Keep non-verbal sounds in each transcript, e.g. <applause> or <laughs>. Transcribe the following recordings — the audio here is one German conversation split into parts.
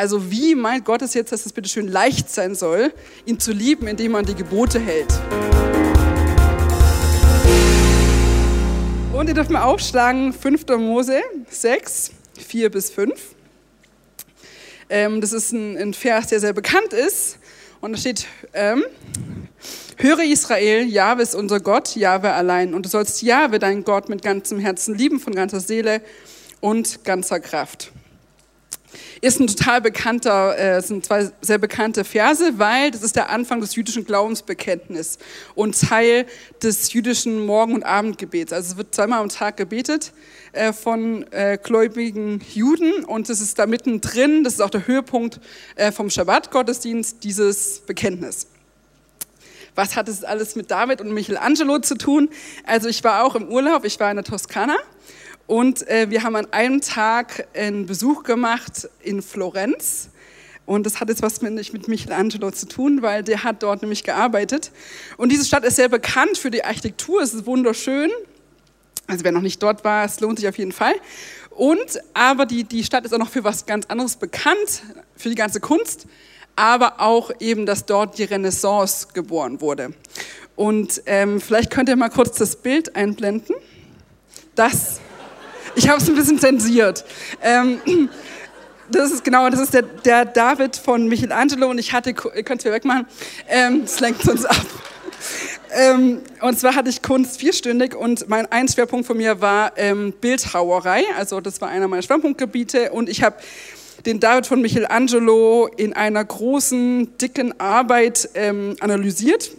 Also wie meint Gott es jetzt, dass es bitte schön leicht sein soll, ihn zu lieben, indem man die Gebote hält? Und ihr dürft mal aufschlagen, 5. Mose 6, 4 bis 5. Ähm, das ist ein, ein, Vers, der sehr bekannt ist. Und da steht, ähm, höre Israel, Jahwe ist unser Gott, Jahwe allein. Und du sollst Jahwe, dein Gott, mit ganzem Herzen lieben, von ganzer Seele und ganzer Kraft. Ist ein total bekannter, äh, sind zwei sehr bekannte Verse, weil das ist der Anfang des jüdischen Glaubensbekenntnisses und Teil des jüdischen Morgen- und Abendgebets. Also es wird zweimal am Tag gebetet äh, von äh, gläubigen Juden und es ist da mittendrin, das ist auch der Höhepunkt äh, vom Schabbat-Gottesdienst, dieses Bekenntnis. Was hat es alles mit David und Michelangelo zu tun? Also ich war auch im Urlaub, ich war in der Toskana und äh, wir haben an einem Tag einen Besuch gemacht in Florenz. Und das hat jetzt was mit, mit Michelangelo zu tun, weil der hat dort nämlich gearbeitet. Und diese Stadt ist sehr bekannt für die Architektur. Es ist wunderschön. Also wer noch nicht dort war, es lohnt sich auf jeden Fall. Und aber die, die Stadt ist auch noch für was ganz anderes bekannt, für die ganze Kunst, aber auch eben, dass dort die Renaissance geboren wurde. Und ähm, vielleicht könnt ihr mal kurz das Bild einblenden. Das ich habe es ein bisschen zensiert. Ähm, das ist genau, das ist der, der, David von Michelangelo und ich hatte, ihr könnt es mir wegmachen, ähm, das lenkt uns ab. Ähm, und zwar hatte ich Kunst vierstündig und mein ein Schwerpunkt von mir war ähm, Bildhauerei, also das war einer meiner Schwerpunktgebiete und ich habe den David von Michelangelo in einer großen, dicken Arbeit ähm, analysiert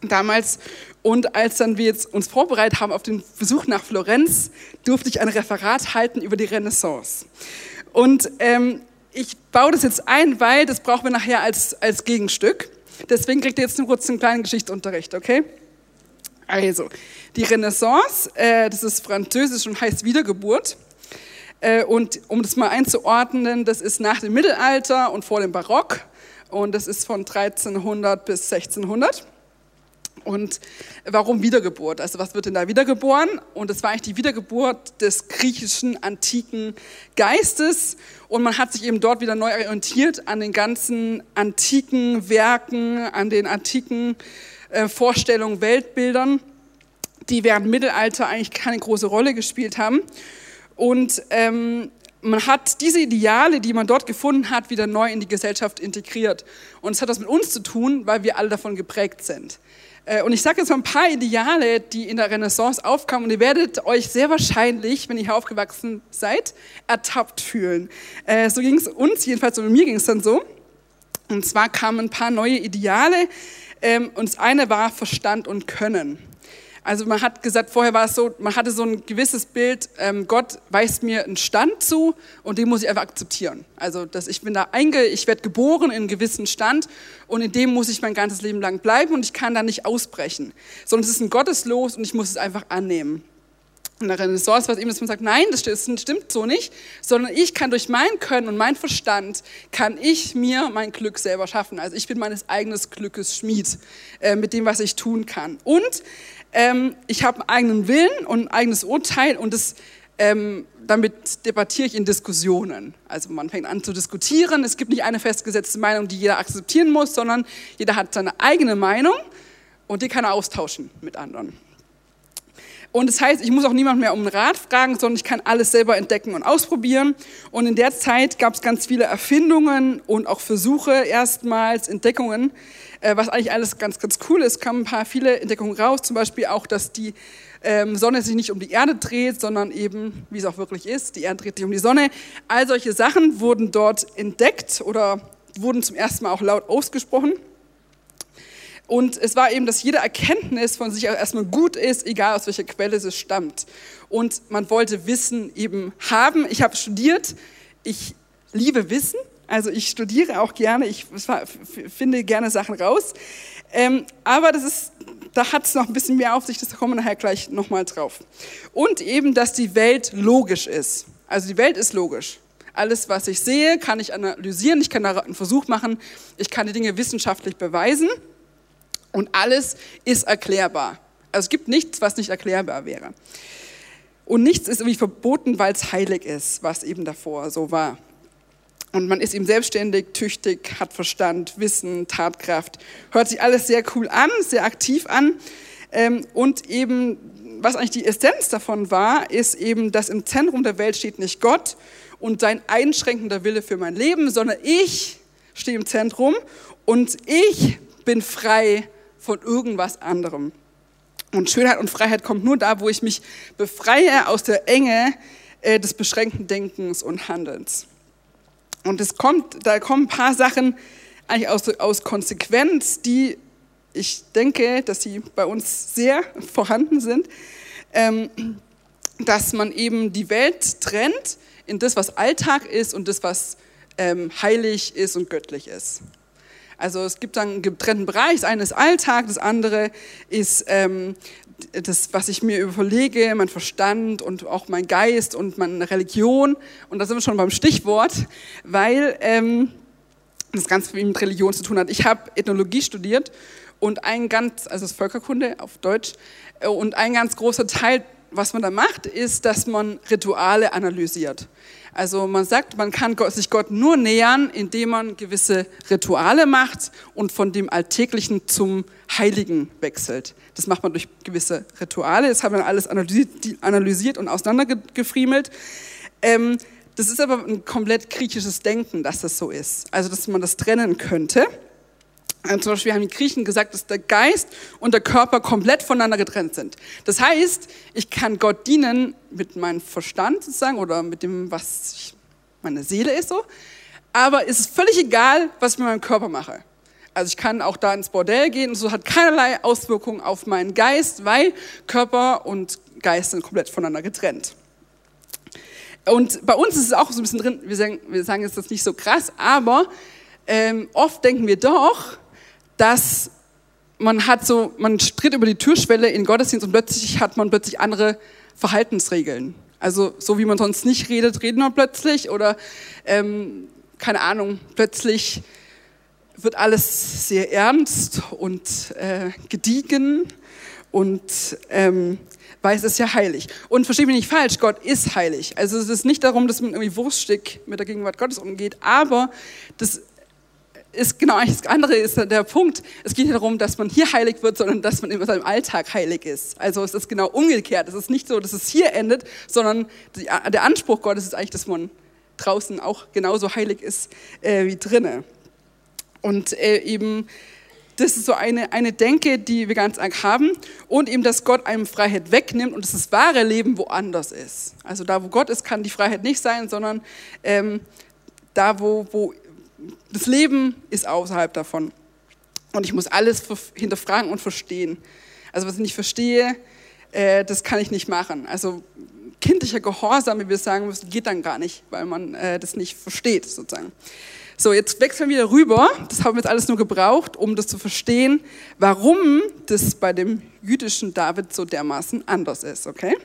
damals. Und als dann wir jetzt uns vorbereitet haben auf den Besuch nach Florenz, durfte ich ein Referat halten über die Renaissance. Und ähm, ich baue das jetzt ein, weil das brauchen wir nachher als, als Gegenstück. Deswegen kriegt ihr jetzt nur kurz einen kleinen Geschichtsunterricht, okay? Also, die Renaissance, äh, das ist französisch und heißt Wiedergeburt. Äh, und um das mal einzuordnen, das ist nach dem Mittelalter und vor dem Barock. Und das ist von 1300 bis 1600. Und warum Wiedergeburt? Also was wird denn da wiedergeboren? Und es war eigentlich die Wiedergeburt des griechischen antiken Geistes. Und man hat sich eben dort wieder neu orientiert an den ganzen antiken Werken, an den antiken äh, Vorstellungen, Weltbildern, die während Mittelalter eigentlich keine große Rolle gespielt haben. Und ähm, man hat diese Ideale, die man dort gefunden hat, wieder neu in die Gesellschaft integriert. Und es hat das mit uns zu tun, weil wir alle davon geprägt sind. Äh, und ich sage jetzt mal ein paar Ideale, die in der Renaissance aufkamen. Und ihr werdet euch sehr wahrscheinlich, wenn ihr hier aufgewachsen seid, ertappt fühlen. Äh, so ging es uns, jedenfalls und mir ging es dann so. Und zwar kamen ein paar neue Ideale. Ähm, und das eine war Verstand und Können. Also man hat gesagt, vorher war es so, man hatte so ein gewisses Bild, ähm, Gott weist mir einen Stand zu und den muss ich einfach akzeptieren. Also dass ich bin da einge, ich werde geboren in einem gewissen Stand und in dem muss ich mein ganzes Leben lang bleiben und ich kann da nicht ausbrechen. Sondern es ist ein Gotteslos und ich muss es einfach annehmen. In der Renaissance war es eben, dass man sagt, nein, das stimmt so nicht, sondern ich kann durch mein Können und mein Verstand, kann ich mir mein Glück selber schaffen. Also ich bin meines eigenen Glückes Schmied äh, mit dem, was ich tun kann. Und ähm, ich habe einen eigenen Willen und ein eigenes Urteil und das, ähm, damit debattiere ich in Diskussionen. Also man fängt an zu diskutieren. Es gibt nicht eine festgesetzte Meinung, die jeder akzeptieren muss, sondern jeder hat seine eigene Meinung und die kann er austauschen mit anderen. Und das heißt, ich muss auch niemand mehr um einen Rat fragen, sondern ich kann alles selber entdecken und ausprobieren. Und in der Zeit gab es ganz viele Erfindungen und auch Versuche erstmals, Entdeckungen, was eigentlich alles ganz, ganz cool ist, kamen ein paar viele Entdeckungen raus, zum Beispiel auch, dass die ähm, Sonne sich nicht um die Erde dreht, sondern eben, wie es auch wirklich ist, die Erde dreht sich um die Sonne. All solche Sachen wurden dort entdeckt oder wurden zum ersten Mal auch laut ausgesprochen. Und es war eben, dass jede Erkenntnis von sich erstmal gut ist, egal aus welcher Quelle sie stammt. Und man wollte Wissen eben haben. Ich habe studiert, ich liebe Wissen also ich studiere auch gerne, ich finde gerne Sachen raus. Ähm, aber das ist, da hat es noch ein bisschen mehr auf sich, das kommen wir nachher gleich nochmal drauf. Und eben, dass die Welt logisch ist. Also die Welt ist logisch. Alles, was ich sehe, kann ich analysieren, ich kann da einen Versuch machen, ich kann die Dinge wissenschaftlich beweisen und alles ist erklärbar. Also es gibt nichts, was nicht erklärbar wäre. Und nichts ist irgendwie verboten, weil es heilig ist, was eben davor so war. Und man ist ihm selbstständig, tüchtig, hat Verstand, Wissen, Tatkraft. Hört sich alles sehr cool an, sehr aktiv an. Ähm, und eben, was eigentlich die Essenz davon war, ist eben, dass im Zentrum der Welt steht nicht Gott und sein einschränkender Wille für mein Leben, sondern ich stehe im Zentrum und ich bin frei von irgendwas anderem. Und Schönheit und Freiheit kommt nur da, wo ich mich befreie aus der Enge äh, des beschränkten Denkens und Handelns. Und es kommt, da kommen ein paar Sachen eigentlich aus, aus Konsequenz, die ich denke, dass sie bei uns sehr vorhanden sind, ähm, dass man eben die Welt trennt in das, was Alltag ist und das, was ähm, heilig ist und göttlich ist. Also es gibt dann einen getrennten Bereich, das eine ist Alltag, das andere ist ähm, das, was ich mir überlege, mein Verstand und auch mein Geist und meine Religion. Und da sind wir schon beim Stichwort, weil ähm, das ganz viel mit Religion zu tun hat. Ich habe Ethnologie studiert und ein ganz, also das Völkerkunde auf Deutsch, äh, und ein ganz großer Teil, was man da macht, ist, dass man Rituale analysiert. Also man sagt, man kann sich Gott nur nähern, indem man gewisse Rituale macht und von dem Alltäglichen zum Heiligen wechselt. Das macht man durch gewisse Rituale. Das haben wir alles analysiert und auseinandergefriemelt. Ähm, das ist aber ein komplett griechisches Denken, dass das so ist. Also dass man das trennen könnte. Also zum Beispiel haben die Griechen gesagt, dass der Geist und der Körper komplett voneinander getrennt sind. Das heißt, ich kann Gott dienen mit meinem Verstand sozusagen oder mit dem, was ich, meine Seele ist so. Aber es ist völlig egal, was ich mit meinem Körper mache. Also ich kann auch da ins Bordell gehen und so hat keinerlei Auswirkungen auf meinen Geist, weil Körper und Geist sind komplett voneinander getrennt. Und bei uns ist es auch so ein bisschen drin, wir sagen, wir sagen jetzt das nicht so krass, aber ähm, oft denken wir doch, dass man hat so, man tritt über die Türschwelle in Gottesdienst und plötzlich hat man plötzlich andere Verhaltensregeln. Also so wie man sonst nicht redet, redet man plötzlich oder ähm, keine Ahnung, plötzlich wird alles sehr ernst und äh, gediegen und ähm, weil es ist ja heilig. Und verstehe mich nicht falsch, Gott ist heilig. Also es ist nicht darum, dass man irgendwie wurststick mit der Gegenwart Gottes umgeht, aber das ist genau das andere ist der Punkt. Es geht nicht darum, dass man hier heilig wird, sondern dass man in seinem Alltag heilig ist. Also es ist genau umgekehrt. Es ist nicht so, dass es hier endet, sondern der Anspruch Gottes ist eigentlich, dass man draußen auch genauso heilig ist äh, wie drinnen. Und äh, eben das ist so eine, eine Denke, die wir ganz arg haben. Und eben, dass Gott einem Freiheit wegnimmt und dass das wahre Leben woanders ist. Also da, wo Gott ist, kann die Freiheit nicht sein, sondern ähm, da, wo, wo das Leben ist außerhalb davon. Und ich muss alles hinterfragen und verstehen. Also was ich nicht verstehe, äh, das kann ich nicht machen. Also kindlicher Gehorsam, wie wir sagen müssen, geht dann gar nicht, weil man äh, das nicht versteht sozusagen. So, jetzt wechseln wir wieder rüber. Das haben wir jetzt alles nur gebraucht, um das zu verstehen, warum das bei dem jüdischen David so dermaßen anders ist, okay?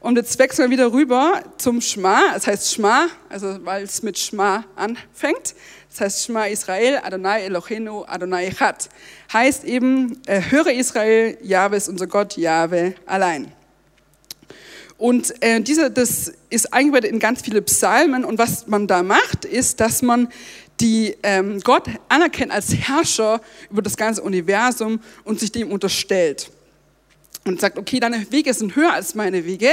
Und jetzt wechseln wir wieder rüber zum Schma. Es heißt Schma, also weil es mit Schma anfängt. Das heißt Schma Israel, Adonai Eloheinu, Adonai Echad. Heißt eben, äh, höre Israel, Jahwe ist unser Gott, Jahwe allein. Und äh, diese, das ist eingebettet in ganz viele Psalmen. Und was man da macht, ist, dass man die ähm, Gott anerkennt als Herrscher über das ganze Universum und sich dem unterstellt und sagt, okay, deine Wege sind höher als meine Wege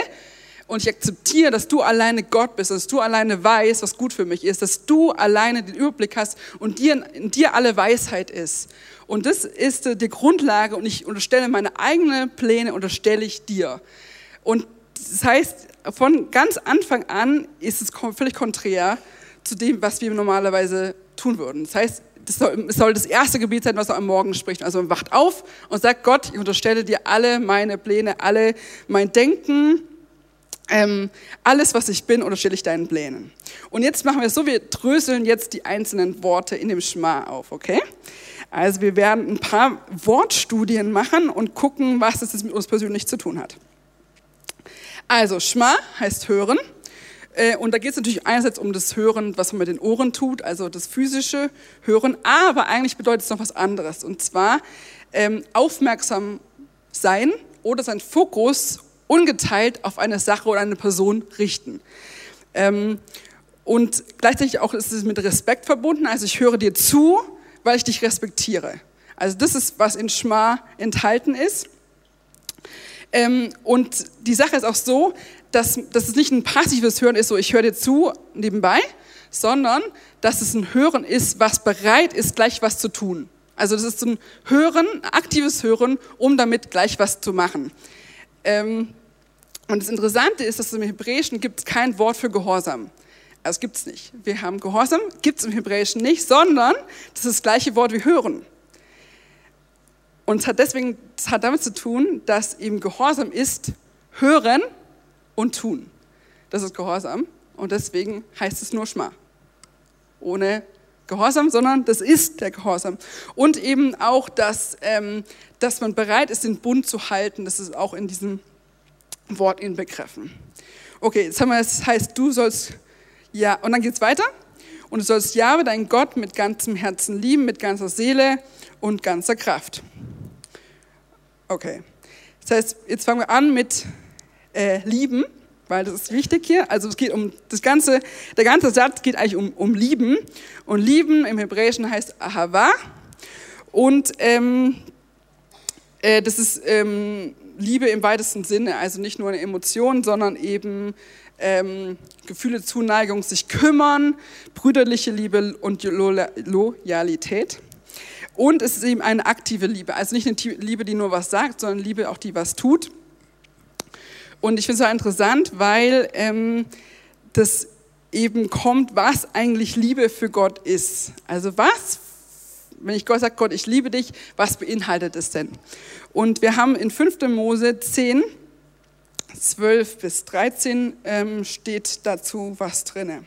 und ich akzeptiere, dass du alleine Gott bist, dass du alleine weißt, was gut für mich ist, dass du alleine den Überblick hast und dir, in dir alle Weisheit ist. Und das ist die Grundlage und ich unterstelle meine eigenen Pläne, unterstelle ich dir. Und das heißt, von ganz Anfang an ist es völlig konträr zu dem, was wir normalerweise tun würden. Das heißt, das soll, soll das erste Gebet sein, was er am Morgen spricht. Also man wacht auf und sagt, Gott, ich unterstelle dir alle meine Pläne, alle mein Denken, ähm, alles, was ich bin, unterstelle ich deinen Plänen. Und jetzt machen wir es so, wir dröseln jetzt die einzelnen Worte in dem Schma auf, okay? Also wir werden ein paar Wortstudien machen und gucken, was es mit uns persönlich zu tun hat. Also Schma heißt hören. Äh, und da geht es natürlich einerseits um das Hören, was man mit den Ohren tut, also das physische Hören, aber eigentlich bedeutet es noch was anderes. Und zwar ähm, aufmerksam sein oder sein Fokus ungeteilt auf eine Sache oder eine Person richten. Ähm, Und gleichzeitig auch ist es mit Respekt verbunden. Also ich höre dir zu, weil ich dich respektiere. Also das ist, was in Schma enthalten ist. Ähm, und die Sache ist auch so, dass, dass es nicht ein passives Hören ist, so ich höre dir zu nebenbei, sondern dass es ein Hören ist, was bereit ist, gleich was zu tun. Also das ist ein Hören, aktives Hören, um damit gleich was zu machen. Ähm, und das Interessante ist, dass im Hebräischen gibt es kein Wort für Gehorsam. Also gibt es nicht. Wir haben Gehorsam, gibt es im Hebräischen nicht, sondern das ist das gleiche Wort wie Hören. Und es hat deswegen, das hat damit zu tun, dass eben Gehorsam ist Hören und Tun. Das ist Gehorsam. Und deswegen heißt es nur Schma. Ohne Gehorsam, sondern das ist der Gehorsam. Und eben auch, dass, ähm, dass man bereit ist, den Bund zu halten. Das ist auch in diesem Wort inbegriffen. Okay, jetzt haben wir, das heißt, du sollst, ja, und dann geht es weiter. Und du sollst Jahwe, dein Gott, mit ganzem Herzen lieben, mit ganzer Seele und ganzer Kraft. Okay. Das heißt, jetzt fangen wir an mit äh, Lieben, weil das ist wichtig hier. Also es geht um das ganze, der ganze Satz geht eigentlich um, um Lieben. Und Lieben im Hebräischen heißt Ahava. Und ähm, äh, das ist ähm, Liebe im weitesten Sinne, also nicht nur eine Emotion, sondern eben ähm, Gefühle, Zuneigung, sich kümmern, brüderliche Liebe und Loyalität. Und es ist eben eine aktive Liebe. Also nicht eine Liebe, die nur was sagt, sondern Liebe auch, die was tut. Und ich finde es so interessant, weil ähm, das eben kommt, was eigentlich Liebe für Gott ist. Also was, wenn ich Gott sage, Gott, ich liebe dich, was beinhaltet es denn? Und wir haben in 5. Mose 10, 12 bis 13 ähm, steht dazu was drinne.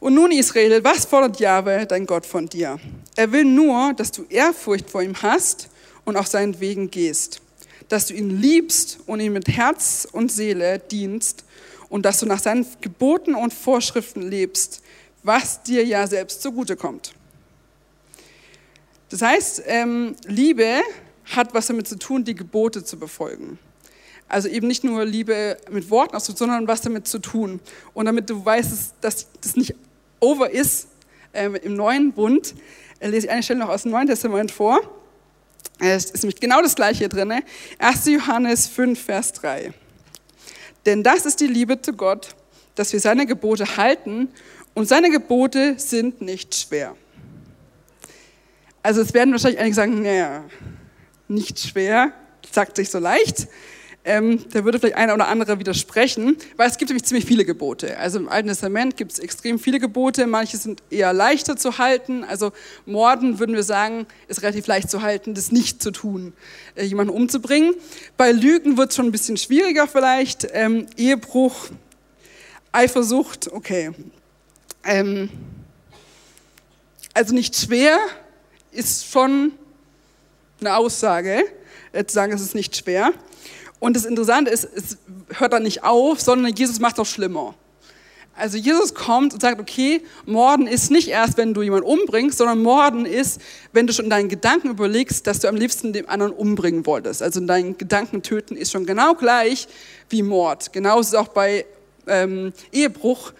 Und nun, Israel, was fordert Jahwe, dein Gott, von dir? Er will nur, dass du Ehrfurcht vor ihm hast und auf seinen Wegen gehst, dass du ihn liebst und ihm mit Herz und Seele dienst und dass du nach seinen Geboten und Vorschriften lebst, was dir ja selbst zugute kommt. Das heißt, ähm, Liebe hat was damit zu tun, die Gebote zu befolgen. Also eben nicht nur Liebe mit Worten sondern was damit zu tun. Und damit du weißt, dass das nicht over ist äh, im neuen Bund, äh, lese ich eine Stelle noch aus dem Neuen Testament vor. Es ist nämlich genau das gleiche drin. 1. Johannes 5, Vers 3. Denn das ist die Liebe zu Gott, dass wir seine Gebote halten und seine Gebote sind nicht schwer. Also es werden wahrscheinlich einige sagen, naja, nicht schwer, sagt sich so leicht. Ähm, da würde vielleicht einer oder andere widersprechen, weil es gibt nämlich ziemlich viele Gebote. Also im Alten Testament gibt es extrem viele Gebote, manche sind eher leichter zu halten. Also Morden würden wir sagen, ist relativ leicht zu halten, das nicht zu tun, äh, jemanden umzubringen. Bei Lügen wird es schon ein bisschen schwieriger vielleicht. Ähm, Ehebruch, Eifersucht, okay. Ähm, also nicht schwer ist schon eine Aussage, äh, zu sagen, es ist nicht schwer. Und das Interessante ist, es hört dann nicht auf, sondern Jesus macht es noch schlimmer. Also Jesus kommt und sagt, okay, Morden ist nicht erst, wenn du jemanden umbringst, sondern Morden ist, wenn du schon in deinen Gedanken überlegst, dass du am liebsten den anderen umbringen wolltest. Also in deinen Gedanken töten ist schon genau gleich wie Mord. Genauso ist es auch bei ähm, Ehebruch,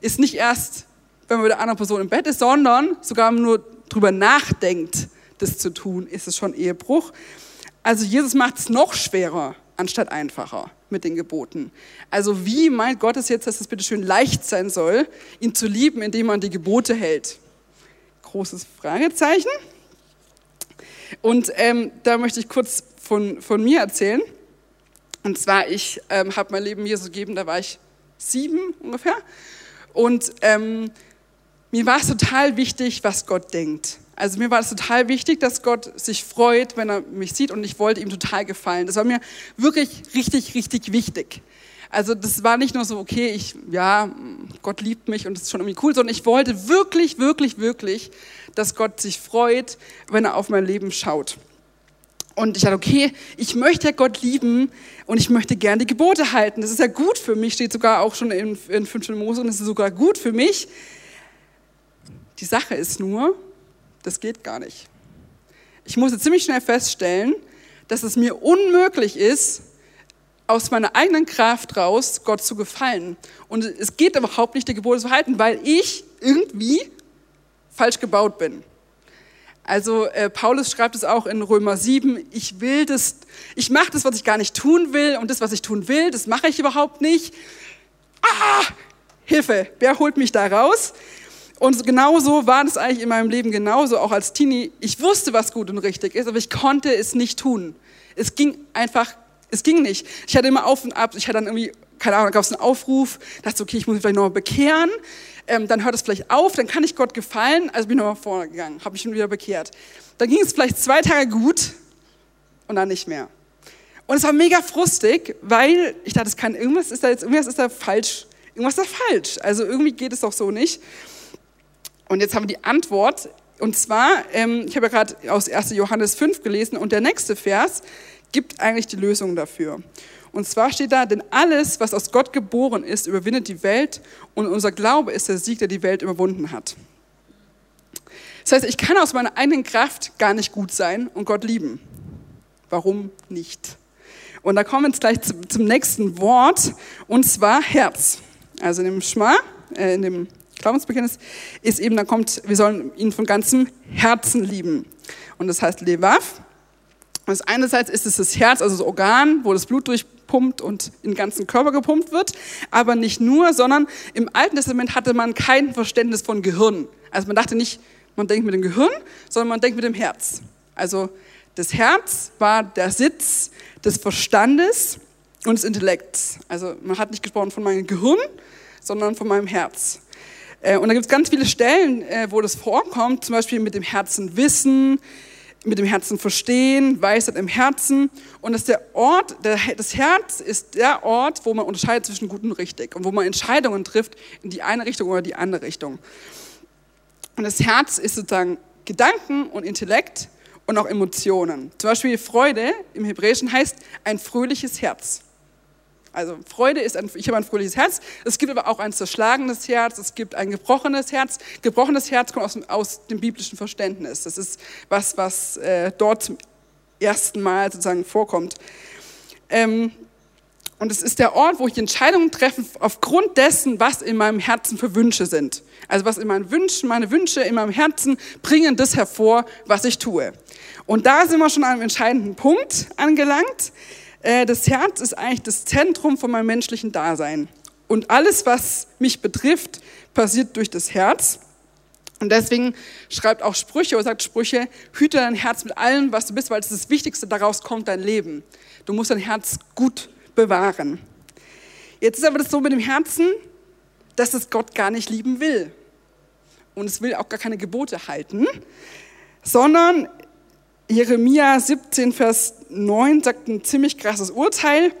ist nicht erst, wenn man mit der anderen Person im Bett ist, sondern sogar nur drüber nachdenkt, das zu tun, ist es schon Ehebruch. Also Jesus macht es noch schwerer anstatt einfacher mit den Geboten. Also wie meint Gott es jetzt, dass es bitte schön leicht sein soll, ihn zu lieben, indem man die Gebote hält? Großes Fragezeichen. Und ähm, da möchte ich kurz von, von mir erzählen. Und zwar, ich ähm, habe mein Leben Jesus gegeben, da war ich sieben ungefähr. Und ähm, mir war es total wichtig, was Gott denkt. Also mir war es total wichtig, dass Gott sich freut, wenn er mich sieht und ich wollte ihm total gefallen. Das war mir wirklich richtig, richtig wichtig. Also das war nicht nur so, okay, ich, ja, Gott liebt mich und das ist schon irgendwie cool, sondern ich wollte wirklich, wirklich, wirklich, dass Gott sich freut, wenn er auf mein Leben schaut. Und ich dachte, okay, ich möchte ja Gott lieben und ich möchte gern die Gebote halten. Das ist ja gut für mich, steht sogar auch schon in, in 5. Mose und das ist sogar gut für mich. Die Sache ist nur, das geht gar nicht. Ich musste ziemlich schnell feststellen, dass es mir unmöglich ist, aus meiner eigenen Kraft raus, Gott zu gefallen. Und es geht überhaupt nicht, der Gebote zu halten, weil ich irgendwie falsch gebaut bin. Also äh, Paulus schreibt es auch in Römer 7, ich will das, ich mache das, was ich gar nicht tun will und das, was ich tun will, das mache ich überhaupt nicht. Ah, Hilfe, wer holt mich da raus? Und genauso war das eigentlich in meinem Leben genauso, auch als Teenie. Ich wusste, was gut und richtig ist, aber ich konnte es nicht tun. Es ging einfach, es ging nicht. Ich hatte immer auf und ab, ich hatte dann irgendwie, keine Ahnung, gab es einen Aufruf, dachte, okay, ich muss mich vielleicht nochmal bekehren ähm, dann hört es vielleicht auf, dann kann ich Gott gefallen. Also bin ich nochmal vorne gegangen, habe mich schon wieder bekehrt. Dann ging es vielleicht zwei Tage gut und dann nicht mehr. Und es war mega frustig, weil ich dachte, es kann irgendwas ist da jetzt irgendwas ist da falsch, irgendwas ist da falsch. Also irgendwie geht es doch so nicht. Und jetzt haben wir die Antwort. Und zwar, ähm, ich habe ja gerade aus 1. Johannes 5 gelesen und der nächste Vers gibt eigentlich die Lösung dafür. Und zwar steht da, denn alles, was aus Gott geboren ist, überwindet die Welt und unser Glaube ist der Sieg, der die Welt überwunden hat. Das heißt, ich kann aus meiner eigenen Kraft gar nicht gut sein und Gott lieben. Warum nicht? Und da kommen wir jetzt gleich zum nächsten Wort, und zwar Herz. Also in dem Schma, äh, in dem Glaubensbekenntnis ist eben, da kommt, wir sollen ihn von ganzem Herzen lieben. Und das heißt Levav. Das einerseits ist es das Herz, also das Organ, wo das Blut durchpumpt und in den ganzen Körper gepumpt wird. Aber nicht nur, sondern im Alten Testament hatte man kein Verständnis von Gehirn. Also man dachte nicht, man denkt mit dem Gehirn, sondern man denkt mit dem Herz. Also das Herz war der Sitz des Verstandes und des Intellekts. Also man hat nicht gesprochen von meinem Gehirn, sondern von meinem Herz. Äh, und da gibt es ganz viele Stellen, äh, wo das vorkommt, zum Beispiel mit dem Herzen wissen, mit dem Herzen verstehen, Weisheit im Herzen. Und dass der Ort, das Herz ist der Ort, wo man unterscheidet zwischen gut und richtig und wo man Entscheidungen trifft in die eine Richtung oder die andere Richtung. Und das Herz ist sozusagen Gedanken und Intellekt und auch Emotionen. Zum Beispiel Freude im Hebräischen heißt ein fröhliches Herz. Also Freude ist ein, ich habe ein fröhliches Herz. Es gibt aber auch ein zerschlagenes Herz. Es gibt ein gebrochenes Herz. Gebrochenes Herz kommt aus, aus dem biblischen Verständnis. Das ist was, was äh, dort zum ersten Mal sozusagen vorkommt. Ähm, und es ist der Ort, wo ich Entscheidungen treffe aufgrund dessen, was in meinem Herzen für Wünsche sind. Also was in meinen Wünschen, meine Wünsche in meinem Herzen bringen das hervor, was ich tue. Und da sind wir schon an einem entscheidenden Punkt angelangt. Äh, das Herz ist eigentlich das Zentrum von meinem menschlichen Dasein. Und alles, was mich betrifft, passiert durch das Herz. Und deswegen schreibt auch Sprüche oder sagt Sprüche, hüte dein Herz mit allem, was du bist, weil es ist das Wichtigste, daraus kommt dein Leben. Du musst dein Herz gut bewahren. Jetzt ist aber das so mit dem Herzen, dass es Gott gar nicht lieben will. Und es will auch gar keine Gebote halten, sondern Jeremia 17, Vers 9 sagt ein ziemlich krasses Urteil.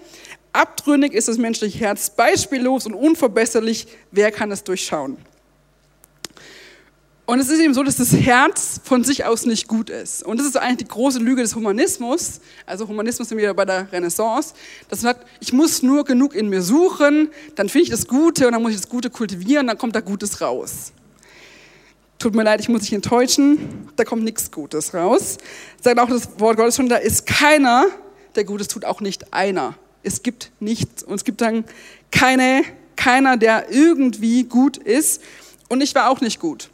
Abtrünnig ist das menschliche Herz, beispiellos und unverbesserlich. Wer kann es durchschauen? Und es ist eben so, dass das Herz von sich aus nicht gut ist. Und das ist eigentlich die große Lüge des Humanismus. Also Humanismus sind wir bei der Renaissance. Das sagt, ich muss nur genug in mir suchen, dann finde ich das Gute und dann muss ich das Gute kultivieren, dann kommt da Gutes raus. Tut mir leid, ich muss dich enttäuschen, da kommt nichts Gutes raus. Sagt auch das Wort Gottes schon, da ist keiner, der Gutes tut, auch nicht einer. Es gibt nichts und es gibt dann keine, keiner, der irgendwie gut ist und ich war auch nicht gut.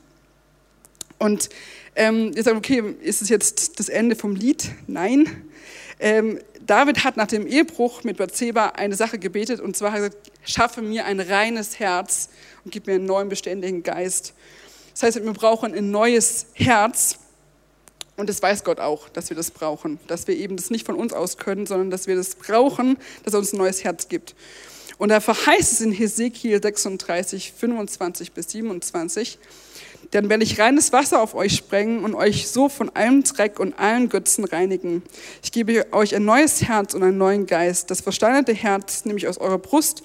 Und ähm, ihr sagt, okay, ist es jetzt das Ende vom Lied? Nein. Ähm, David hat nach dem Ehebruch mit Bathseba eine Sache gebetet und zwar hat er gesagt, schaffe mir ein reines Herz und gib mir einen neuen beständigen Geist. Das heißt, wir brauchen ein neues Herz. Und das weiß Gott auch, dass wir das brauchen. Dass wir eben das nicht von uns aus können, sondern dass wir das brauchen, dass er uns ein neues Herz gibt. Und da verheißt es in Hesekiel 36, 25 bis 27, dann werde ich reines Wasser auf euch sprengen und euch so von allem Dreck und allen Götzen reinigen. Ich gebe euch ein neues Herz und einen neuen Geist. Das versteinerte Herz nehme ich aus eurer Brust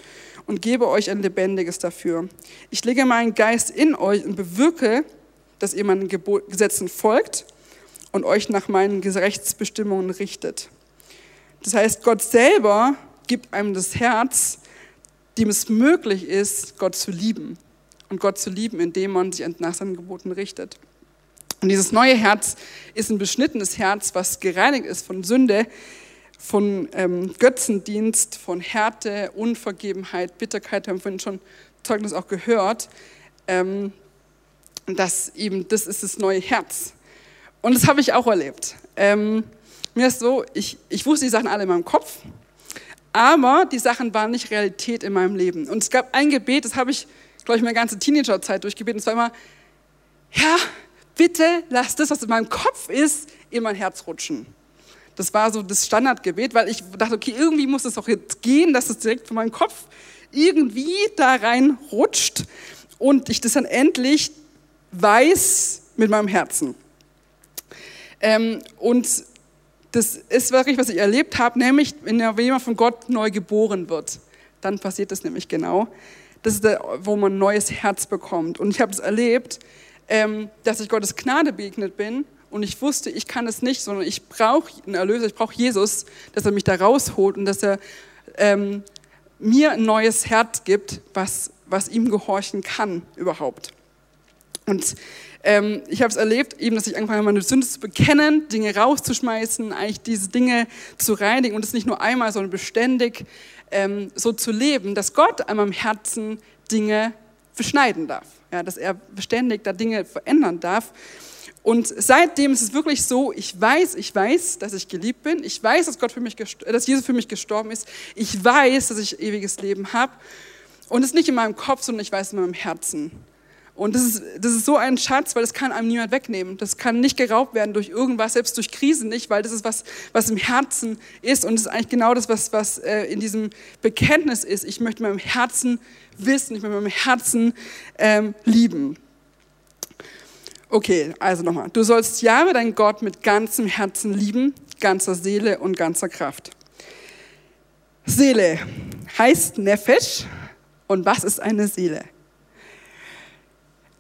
und gebe euch ein lebendiges dafür. Ich lege meinen Geist in euch und bewirke, dass ihr meinen Gesetzen folgt und euch nach meinen Rechtsbestimmungen richtet. Das heißt, Gott selber gibt einem das Herz, dem es möglich ist, Gott zu lieben. Und Gott zu lieben, indem man sich nach seinen Geboten richtet. Und dieses neue Herz ist ein beschnittenes Herz, was gereinigt ist von Sünde, von ähm, Götzendienst, von Härte, Unvergebenheit, Bitterkeit, haben wir vorhin schon Zeugnis auch gehört, ähm, dass eben das ist das neue Herz. Und das habe ich auch erlebt. Ähm, mir ist so, ich, ich wusste die Sachen alle in meinem Kopf, aber die Sachen waren nicht Realität in meinem Leben. Und es gab ein Gebet, das habe ich, glaube ich, meine ganze Teenagerzeit durchgebeten. Es war immer, Herr, bitte lass das, was in meinem Kopf ist, in mein Herz rutschen. Das war so das Standardgebet, weil ich dachte, okay, irgendwie muss es doch jetzt gehen, dass es direkt von meinem Kopf irgendwie da rein rutscht und ich das dann endlich weiß mit meinem Herzen. Ähm, und das ist wirklich, was ich erlebt habe, nämlich wenn jemand von Gott neu geboren wird, dann passiert das nämlich genau. Das ist der, wo man ein neues Herz bekommt. Und ich habe es erlebt, ähm, dass ich Gottes Gnade begegnet bin und ich wusste, ich kann es nicht, sondern ich brauche einen Erlöser, ich brauche Jesus, dass er mich da rausholt und dass er ähm, mir ein neues Herz gibt, was, was ihm gehorchen kann überhaupt. Und ähm, ich habe es erlebt, eben, dass ich angefangen habe, meine Sünde zu bekennen, Dinge rauszuschmeißen, eigentlich diese Dinge zu reinigen und es nicht nur einmal, sondern beständig ähm, so zu leben, dass Gott an meinem Herzen Dinge beschneiden darf, ja, dass er beständig da Dinge verändern darf. Und seitdem ist es wirklich so, ich weiß, ich weiß, dass ich geliebt bin. Ich weiß, dass, Gott für mich dass Jesus für mich gestorben ist. Ich weiß, dass ich ewiges Leben habe. Und es ist nicht in meinem Kopf, sondern ich weiß es in meinem Herzen. Und das ist, das ist so ein Schatz, weil das kann einem niemand wegnehmen. Das kann nicht geraubt werden durch irgendwas, selbst durch Krisen nicht, weil das ist was, was im Herzen ist. Und das ist eigentlich genau das, was, was äh, in diesem Bekenntnis ist. Ich möchte meinem Herzen wissen, ich möchte meinem Herzen ähm, lieben. Okay, also nochmal. Du sollst Jahwe, dein Gott, mit ganzem Herzen lieben, ganzer Seele und ganzer Kraft. Seele heißt Nefesh. Und was ist eine Seele?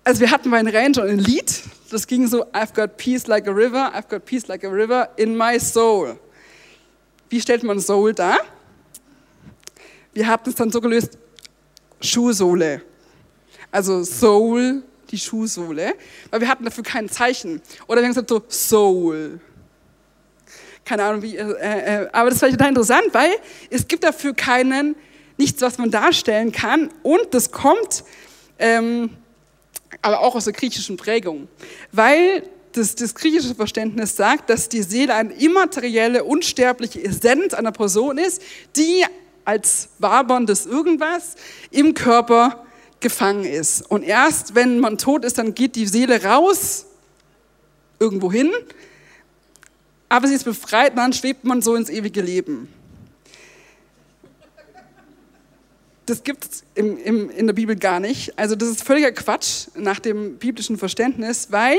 also wir hatten bei den Ranger ein Lied, das ging so, I've got peace like a river, I've got peace like a river in my soul. Wie stellt man Soul dar? Wir hatten es dann so gelöst, Schuhsohle. Also Soul, die Schuhsohle, weil wir hatten dafür kein Zeichen. Oder wir haben gesagt so Soul. Keine Ahnung wie, äh, äh, aber das war total interessant, weil es gibt dafür keinen, nichts, was man darstellen kann. Und das kommt, ähm, aber auch aus der griechischen Prägung, weil das, das, griechische Verständnis sagt, dass die Seele eine immaterielle, unsterbliche Essenz einer Person ist, die als waberndes Irgendwas im Körper gefangen ist. Und erst wenn man tot ist, dann geht die Seele raus, irgendwo hin, aber sie ist befreit und dann schwebt man so ins ewige Leben. das gibt es in der Bibel gar nicht. Also das ist völliger Quatsch nach dem biblischen Verständnis, weil,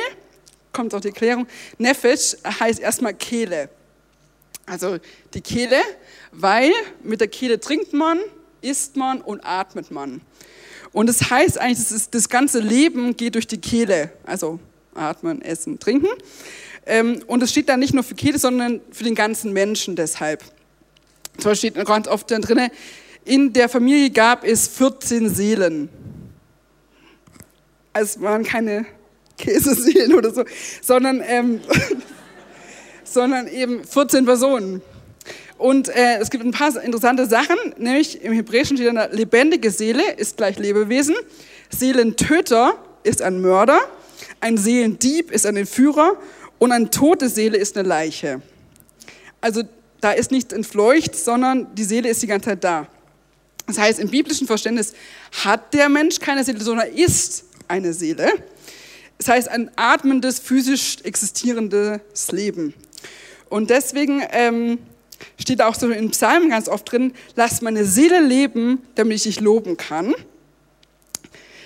kommt auch die Erklärung, Nefesh heißt erstmal Kehle. Also die Kehle, weil mit der Kehle trinkt man, isst man und atmet man. Und das heißt eigentlich, das, ist, das ganze Leben geht durch die Kehle. Also atmen, essen, trinken. Ähm, und es steht da nicht nur für Kehle, sondern für den ganzen Menschen deshalb. Zum Beispiel steht ganz oft drin, in der Familie gab es 14 Seelen. Also es waren keine Käseseelen oder so, sondern, ähm, <laughs> sondern eben 14 Personen. Und äh, es gibt ein paar interessante Sachen, nämlich im Hebräischen steht eine lebendige Seele ist gleich Lebewesen, Seelentöter ist ein Mörder, ein Seelendieb ist ein Entführer und eine tote Seele ist eine Leiche. Also da ist nichts entfleucht, sondern die Seele ist die ganze Zeit da. Das heißt, im biblischen Verständnis hat der Mensch keine Seele, sondern ist eine Seele. Das heißt, ein atmendes, physisch existierendes Leben. Und deswegen ähm, steht auch so in Psalmen ganz oft drin, lass meine Seele leben, damit ich dich loben kann.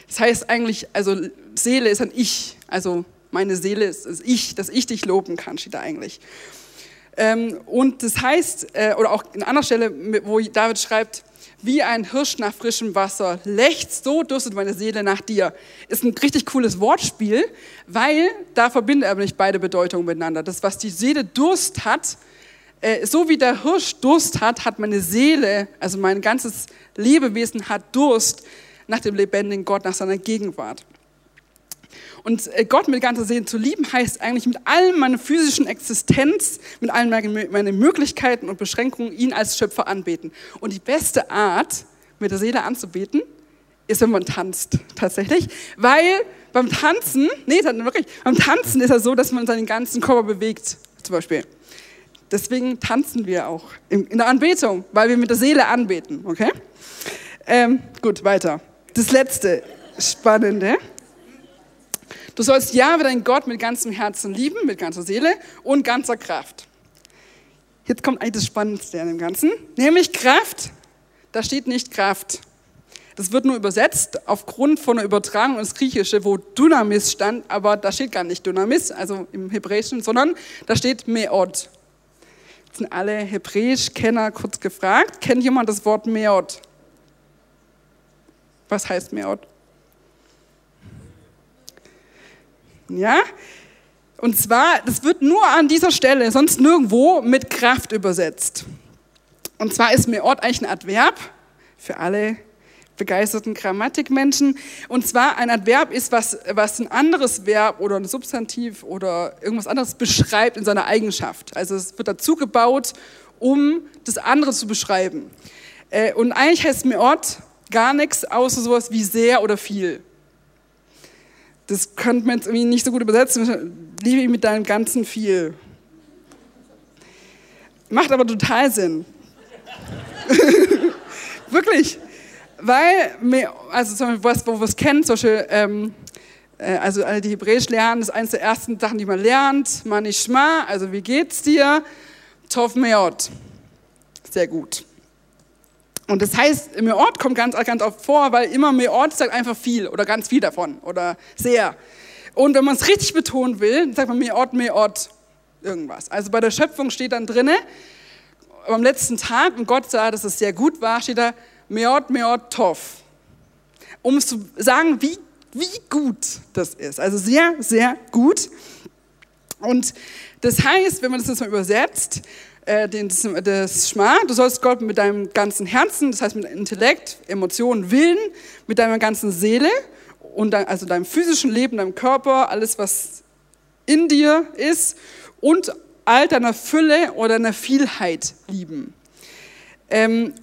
Das heißt eigentlich, also Seele ist ein Ich, also meine Seele ist das Ich, dass ich dich loben kann, steht da eigentlich. Ähm, und das heißt, äh, oder auch an anderer Stelle, wo David schreibt, wie ein Hirsch nach frischem Wasser, lechzt, so dürstet meine Seele nach dir. Ist ein richtig cooles Wortspiel, weil da verbindet er nicht beide Bedeutungen miteinander. Das, was die Seele Durst hat, äh, so wie der Hirsch Durst hat, hat meine Seele, also mein ganzes Lebewesen hat Durst nach dem lebendigen Gott, nach seiner Gegenwart. Und äh, Gott mit ganzer Seele zu lieben heißt eigentlich mit all meiner physischen Existenz, mit allen meinen Möglichkeiten und Beschränkungen ihn als Schöpfer anbeten. Und die beste Art, mit der Seele anzubeten, ist, wenn man tanzt, tatsächlich. Weil beim Tanzen, nee, wirklich, beim Tanzen ist es so, dass man seinen ganzen Körper bewegt, zum Beispiel. Deswegen tanzen wir auch in der Anbetung, weil wir mit der Seele anbeten, okay? Ähm, gut, weiter. Das letzte Spannende. Du sollst Jahwe, dein Gott, mit ganzem Herzen lieben, mit ganzer Seele und ganzer Kraft. Jetzt kommt eigentlich das Spannendste an dem Ganzen, nämlich Kraft. Da steht nicht Kraft. Das wird nur übersetzt aufgrund von einer Übertragung ins Griechische, wo Dynamis stand, aber da steht gar nicht Dynamis, also im Hebräischen, sondern da steht Meod. Sind alle Hebräisch-Kenner kurz gefragt. Kennt jemand das Wort Meod? Was heißt Meod? Ja? Und zwar, das wird nur an dieser Stelle, sonst nirgendwo mit Kraft übersetzt. Und zwar ist Meod eigentlich ein Adverb für alle begeisterten Grammatikmenschen. Und zwar ein Adverb ist, was, was ein anderes Verb oder ein Substantiv oder irgendwas anderes beschreibt in seiner Eigenschaft. Also es wird dazu gebaut, um das andere zu beschreiben. Äh, und eigentlich heißt Meot gar nichts außer sowas wie sehr oder viel. Das könnte man jetzt irgendwie nicht so gut übersetzen. Liebe ich mit deinem ganzen viel. Macht aber total Sinn. <laughs> Wirklich. Weil, also zum Beispiel, was, wo wir es kennen, zum Beispiel, ähm, äh, also alle, die Hebräisch lernen, ist eines der ersten Sachen, die man lernt. Manishma, also wie geht's dir? Tov Meot. Sehr gut. Und das heißt, Meot kommt ganz, ganz oft vor, weil immer Meot sagt einfach viel oder ganz viel davon oder sehr. Und wenn man es richtig betonen will, sagt man Meot, Meot, irgendwas. Also bei der Schöpfung steht dann drinne, am letzten Tag, und Gott sah, dass es sehr gut war, steht da Meot, Meot, Tov. Um zu sagen, wie, wie gut das ist. Also sehr, sehr gut. Und das heißt, wenn man das jetzt mal übersetzt, äh, das, Schma, du sollst Gott mit deinem ganzen Herzen, das heißt mit Intellekt, Emotionen, Willen, mit deiner ganzen Seele und dein, also deinem physischen Leben, deinem Körper, alles was in dir ist und all deiner Fülle oder deiner Vielheit lieben. Ähm,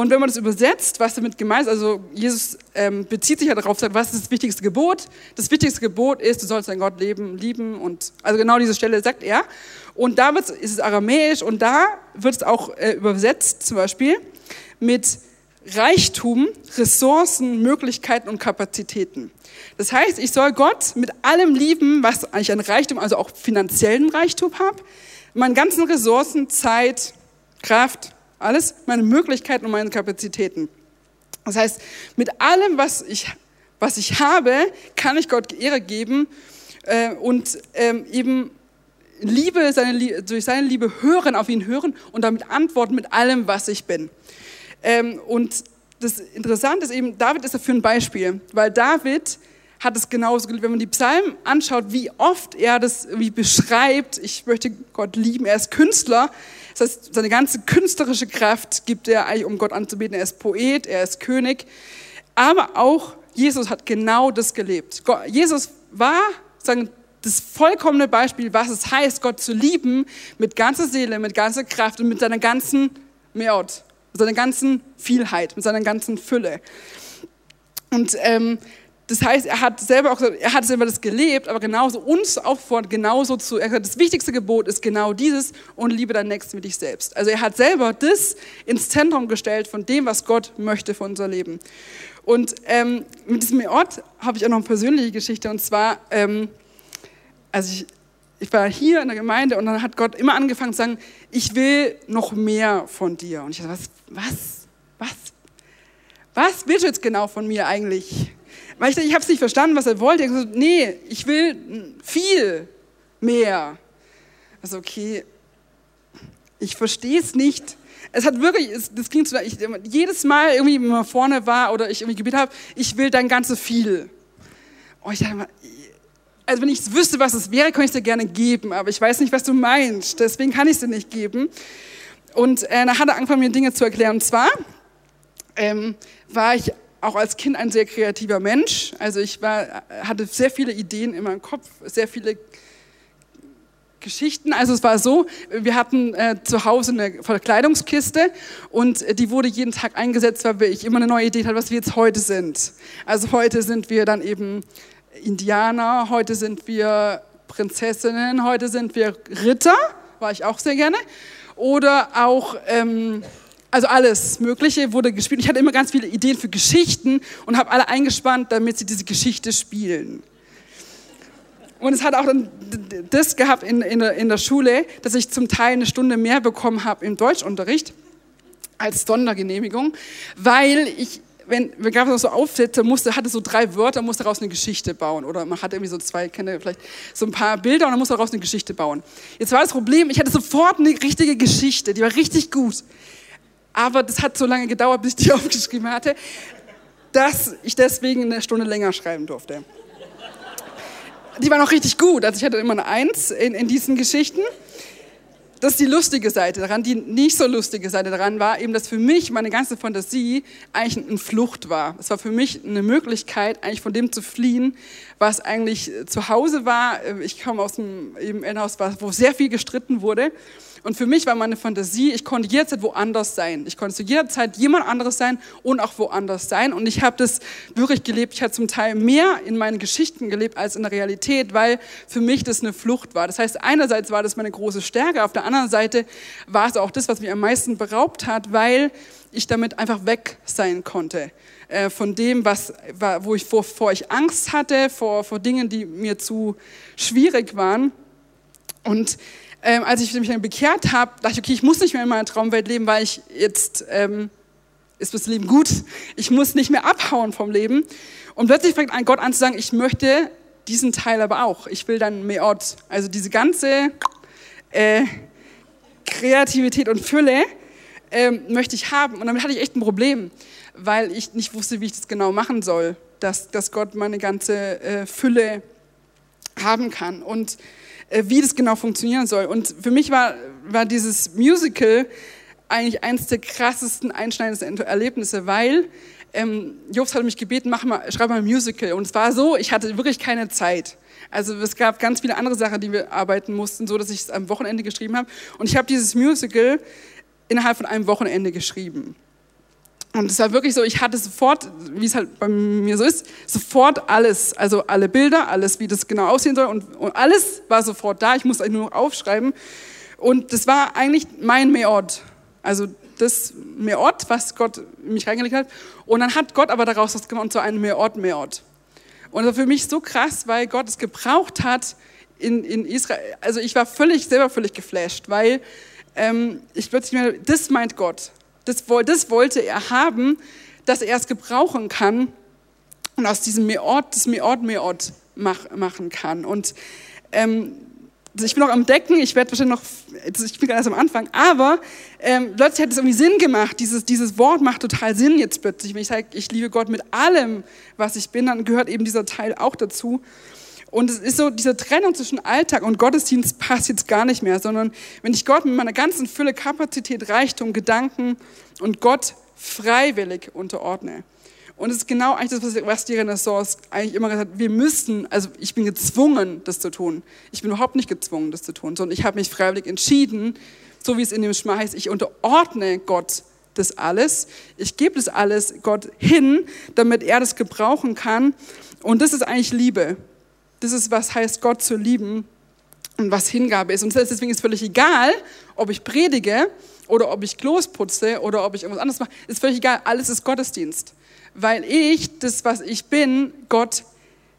und wenn man das übersetzt, was damit gemeint ist, also Jesus ähm, bezieht sich ja darauf, sagt, was ist das wichtigste Gebot? Das wichtigste Gebot ist, du sollst deinen Gott leben, lieben und also genau diese Stelle sagt er. Und da ist es aramäisch und da wird es auch äh, übersetzt zum Beispiel mit Reichtum, Ressourcen, Möglichkeiten und Kapazitäten. Das heißt, ich soll Gott mit allem lieben, was eigentlich ein Reichtum, also auch finanziellen Reichtum habe, meinen ganzen Ressourcen, Zeit, Kraft, alles meine Möglichkeiten und meine Kapazitäten. Das heißt, mit allem, was ich, was ich habe, kann ich Gott Ehre geben äh, und ähm, eben Liebe, seine, durch seine Liebe hören, auf ihn hören und damit antworten mit allem, was ich bin. Ähm, und das Interessante ist eben, David ist dafür ein Beispiel, weil David hat es genauso, wenn man die Psalmen anschaut, wie oft er das wie beschreibt, ich möchte Gott lieben, er ist Künstler, das heißt, seine ganze künstlerische Kraft gibt er eigentlich, um Gott anzubeten. Er ist Poet, er ist König. Aber auch Jesus hat genau das gelebt. Jesus war sagen, das vollkommene Beispiel, was es heißt, Gott zu lieben mit ganzer Seele, mit ganzer Kraft und mit seiner ganzen Meot, mit seiner ganzen Vielheit, mit seiner ganzen Fülle. Und ähm, das heißt, er hat selber auch er hat selber das gelebt, aber genauso uns auffordert, genauso zu, er hat das wichtigste Gebot ist genau dieses und liebe deinen Nächsten wie dich selbst. Also er hat selber das ins Zentrum gestellt von dem, was Gott möchte für unser Leben. Und ähm, mit diesem Ort habe ich auch noch eine persönliche Geschichte und zwar, ähm, also ich, ich war hier in der Gemeinde und dann hat Gott immer angefangen zu sagen, ich will noch mehr von dir. Und ich dachte, was, was, was, was willst du jetzt genau von mir eigentlich? Weil ich, ich habe es nicht verstanden, was er wollte. Ich so, nee, ich will viel mehr. Also okay, ich verstehe es nicht. Es hat wirklich, es, das ging zu, ich, jedes Mal irgendwie, wenn man vorne war oder ich irgendwie gebetet habe, ich will dein ganzes viel. Oh, ich dachte mal, also wenn ich wüsste, was es wäre, könnte ich dir gerne geben, aber ich weiß nicht, was du meinst, deswegen kann ich es dir nicht geben. Und äh, dann hat er angefangen, mir Dinge zu erklären. Und zwar ähm, war ich auch als Kind ein sehr kreativer Mensch. Also ich war, hatte sehr viele Ideen in meinem Kopf, sehr viele Geschichten. Also es war so, wir hatten äh, zu Hause eine Verkleidungskiste und äh, die wurde jeden Tag eingesetzt, weil ich immer eine neue Idee hatte, was wir jetzt heute sind. Also heute sind wir dann eben Indianer, heute sind wir Prinzessinnen, heute sind wir Ritter, war ich auch sehr gerne. Oder auch, ähm, also alles Mögliche wurde gespielt. Ich hatte immer ganz viele Ideen für Geschichten und habe alle eingespannt, damit sie diese Geschichte spielen. Und es hat auch dann das gehabt in, in, der, in der Schule, dass ich zum Teil eine Stunde mehr bekommen habe im Deutschunterricht als Sondergenehmigung, weil ich, wenn wir gab so Aufsätze, musste, hatte so drei Wörter, musste daraus eine Geschichte bauen. Oder man hatte irgendwie so zwei, kenne vielleicht so ein paar Bilder und dann musste daraus eine Geschichte bauen. Jetzt war das Problem, ich hatte sofort eine richtige Geschichte, die war richtig gut. Aber das hat so lange gedauert, bis ich die <laughs> aufgeschrieben hatte, dass ich deswegen eine Stunde länger schreiben durfte die war noch richtig gut. Also ich hatte immer eine Eins in, in diesen Geschichten. Das ist die lustige Seite daran. Die nicht so lustige Seite daran war eben, dass für mich meine ganze Fantasie eigentlich eine Flucht war. Es war für mich eine Möglichkeit, eigentlich von dem zu fliehen, was eigentlich zu Hause war. Ich komme aus einem Elternhaus, wo sehr viel gestritten wurde. Und für mich war meine Fantasie, ich konnte jederzeit woanders sein. Ich konnte zu jeder Zeit jemand anderes sein und auch woanders sein. Und ich habe das wirklich gelebt. Ich habe zum Teil mehr in meinen Geschichten gelebt als in der Realität, weil für mich das eine Flucht war. Das heißt, einerseits war das meine große Stärke, auf der anderen Seite war es auch das, was mich am meisten beraubt hat, weil ich damit einfach weg sein konnte äh, von dem, was, wo ich vor, ich Angst hatte, vor, vor Dingen, die mir zu schwierig waren. Und ähm, als ich mich dann bekehrt habe, dachte ich, okay, ich muss nicht mehr in meiner Traumwelt leben, weil ich jetzt ähm, ist das Leben gut. Ich muss nicht mehr abhauen vom Leben. Und plötzlich fängt ein Gott an zu sagen, ich möchte diesen Teil aber auch. Ich will dann mehr Ort. Also diese ganze äh, Kreativität und Fülle ähm, möchte ich haben. Und damit hatte ich echt ein Problem, weil ich nicht wusste, wie ich das genau machen soll, dass, dass Gott meine ganze äh, Fülle haben kann. Und wie das genau funktionieren soll. Und für mich war, war dieses Musical eigentlich eines der krassesten, einschneidendsten Erlebnisse, weil ähm, Jobs hatte mich gebeten, mach mal, schreib mal ein Musical. Und es war so, ich hatte wirklich keine Zeit. Also es gab ganz viele andere Sachen, die wir arbeiten mussten, so dass ich es am Wochenende geschrieben habe. Und ich habe dieses Musical innerhalb von einem Wochenende geschrieben. Und es war wirklich so, ich hatte sofort, wie es halt bei mir so ist, sofort alles, also alle Bilder, alles, wie das genau aussehen soll und, und alles war sofort da. Ich musste nur noch aufschreiben. Und das war eigentlich mein Meort. Also das Meort, was Gott mich reingelegt hat. Und dann hat Gott aber daraus was gemacht und so ein Meort, Meort. Und das war für mich so krass, weil Gott es gebraucht hat in, in Israel. Also ich war völlig, selber völlig geflasht, weil ähm, ich plötzlich mir, das meint Gott. Das, das wollte er haben, dass er es gebrauchen kann und aus diesem Meort das Meort Meort mach, machen kann. Und ähm, ich bin noch am Decken, ich werde wahrscheinlich noch, ich bin gerade erst am Anfang, aber ähm, plötzlich hat es irgendwie Sinn gemacht. Dieses, dieses Wort macht total Sinn jetzt plötzlich. Wenn ich sage, ich liebe Gott mit allem, was ich bin, dann gehört eben dieser Teil auch dazu. Und es ist so, diese Trennung zwischen Alltag und Gottesdienst passt jetzt gar nicht mehr, sondern wenn ich Gott mit meiner ganzen Fülle, Kapazität, Reichtum, Gedanken und Gott freiwillig unterordne. Und es ist genau eigentlich das, was die Renaissance eigentlich immer gesagt hat, wir müssen, also ich bin gezwungen, das zu tun. Ich bin überhaupt nicht gezwungen, das zu tun, sondern ich habe mich freiwillig entschieden, so wie es in dem Schma heißt, ich unterordne Gott das alles. Ich gebe das alles Gott hin, damit er das gebrauchen kann. Und das ist eigentlich Liebe. Das ist, was heißt, Gott zu lieben und was Hingabe ist. Und deswegen ist völlig egal, ob ich predige oder ob ich Klos putze oder ob ich irgendwas anderes mache. Ist völlig egal. Alles ist Gottesdienst. Weil ich das, was ich bin, Gott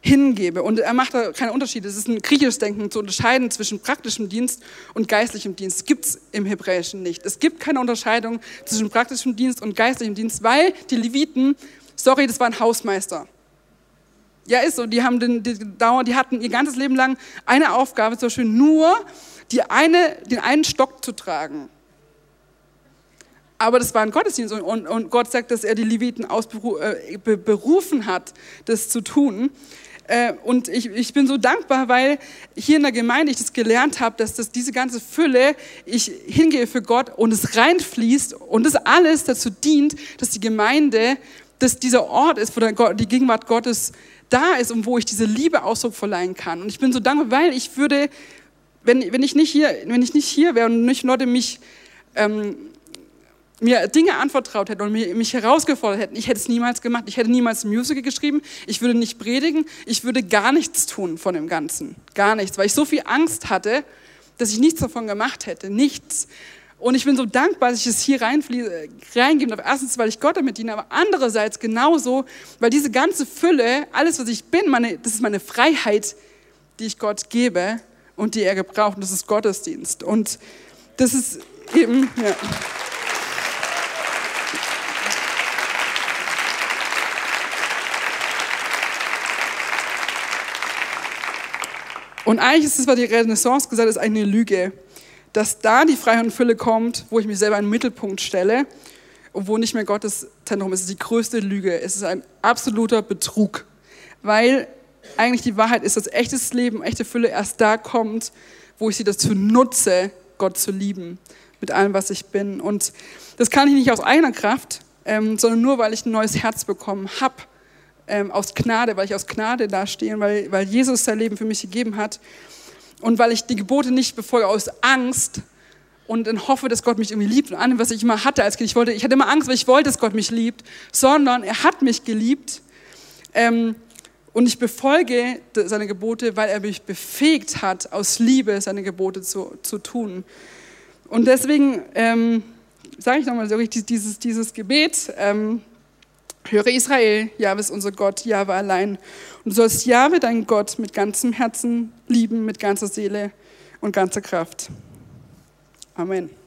hingebe. Und er macht da keine Unterschiede. Es ist ein griechisches Denken zu unterscheiden zwischen praktischem Dienst und geistlichem Dienst. Das gibt es im Hebräischen nicht. Es gibt keine Unterscheidung zwischen praktischem Dienst und geistlichem Dienst, weil die Leviten, sorry, das waren Hausmeister. Ja, ist so. Die, haben den, die, die hatten ihr ganzes Leben lang eine Aufgabe, zum Beispiel nur die eine, den einen Stock zu tragen. Aber das war ein Gottesdienst und, und Gott sagt, dass er die Leviten ausberufen äh, hat, das zu tun. Äh, und ich, ich bin so dankbar, weil hier in der Gemeinde ich das gelernt habe, dass das, diese ganze Fülle, ich hingehe für Gott und es reinfließt und das alles dazu dient, dass die Gemeinde das dieser Ort ist, wo der die Gegenwart Gottes da ist und wo ich diese Liebe Ausdruck verleihen kann. Und ich bin so dankbar, weil ich würde, wenn, wenn ich nicht hier, wenn ich nicht hier wäre und nicht Leute mich ähm, mir Dinge anvertraut hätten und mich herausgefordert hätten, ich hätte es niemals gemacht. Ich hätte niemals Musical geschrieben. Ich würde nicht predigen. Ich würde gar nichts tun von dem Ganzen. Gar nichts, weil ich so viel Angst hatte, dass ich nichts davon gemacht hätte. Nichts. Und ich bin so dankbar, dass ich es hier reingeben darf. Erstens, weil ich Gott damit diene, aber andererseits genauso, weil diese ganze Fülle, alles, was ich bin, meine, das ist meine Freiheit, die ich Gott gebe und die er gebraucht. Und das ist Gottesdienst. Und das ist eben, ja. Und eigentlich ist es, was die Renaissance gesagt hat, eine Lüge. Dass da die Freiheit und Fülle kommt, wo ich mich selber in den Mittelpunkt stelle und wo nicht mehr Gottes Zentrum ist. Es ist die größte Lüge. Es ist ein absoluter Betrug. Weil eigentlich die Wahrheit ist, dass echtes Leben, echte Fülle erst da kommt, wo ich sie dazu nutze, Gott zu lieben. Mit allem, was ich bin. Und das kann ich nicht aus eigener Kraft, ähm, sondern nur, weil ich ein neues Herz bekommen habe ähm, aus Gnade, weil ich aus Gnade dastehe weil, weil Jesus sein Leben für mich gegeben hat und weil ich die Gebote nicht befolge aus Angst und dann hoffe, dass Gott mich irgendwie liebt und allem, was ich immer hatte als Kind. Ich, wollte, ich hatte immer Angst, weil ich wollte, dass Gott mich liebt, sondern er hat mich geliebt ähm, und ich befolge seine Gebote, weil er mich befähigt hat, aus Liebe seine Gebote zu, zu tun. Und deswegen ähm, sage ich nochmal so richtig dieses, dieses Gebet. Ähm, Höre Israel, Jahwe ist unser Gott, Jahwe allein. Und du sollst Jahwe, dein Gott, mit ganzem Herzen lieben, mit ganzer Seele und ganzer Kraft. Amen.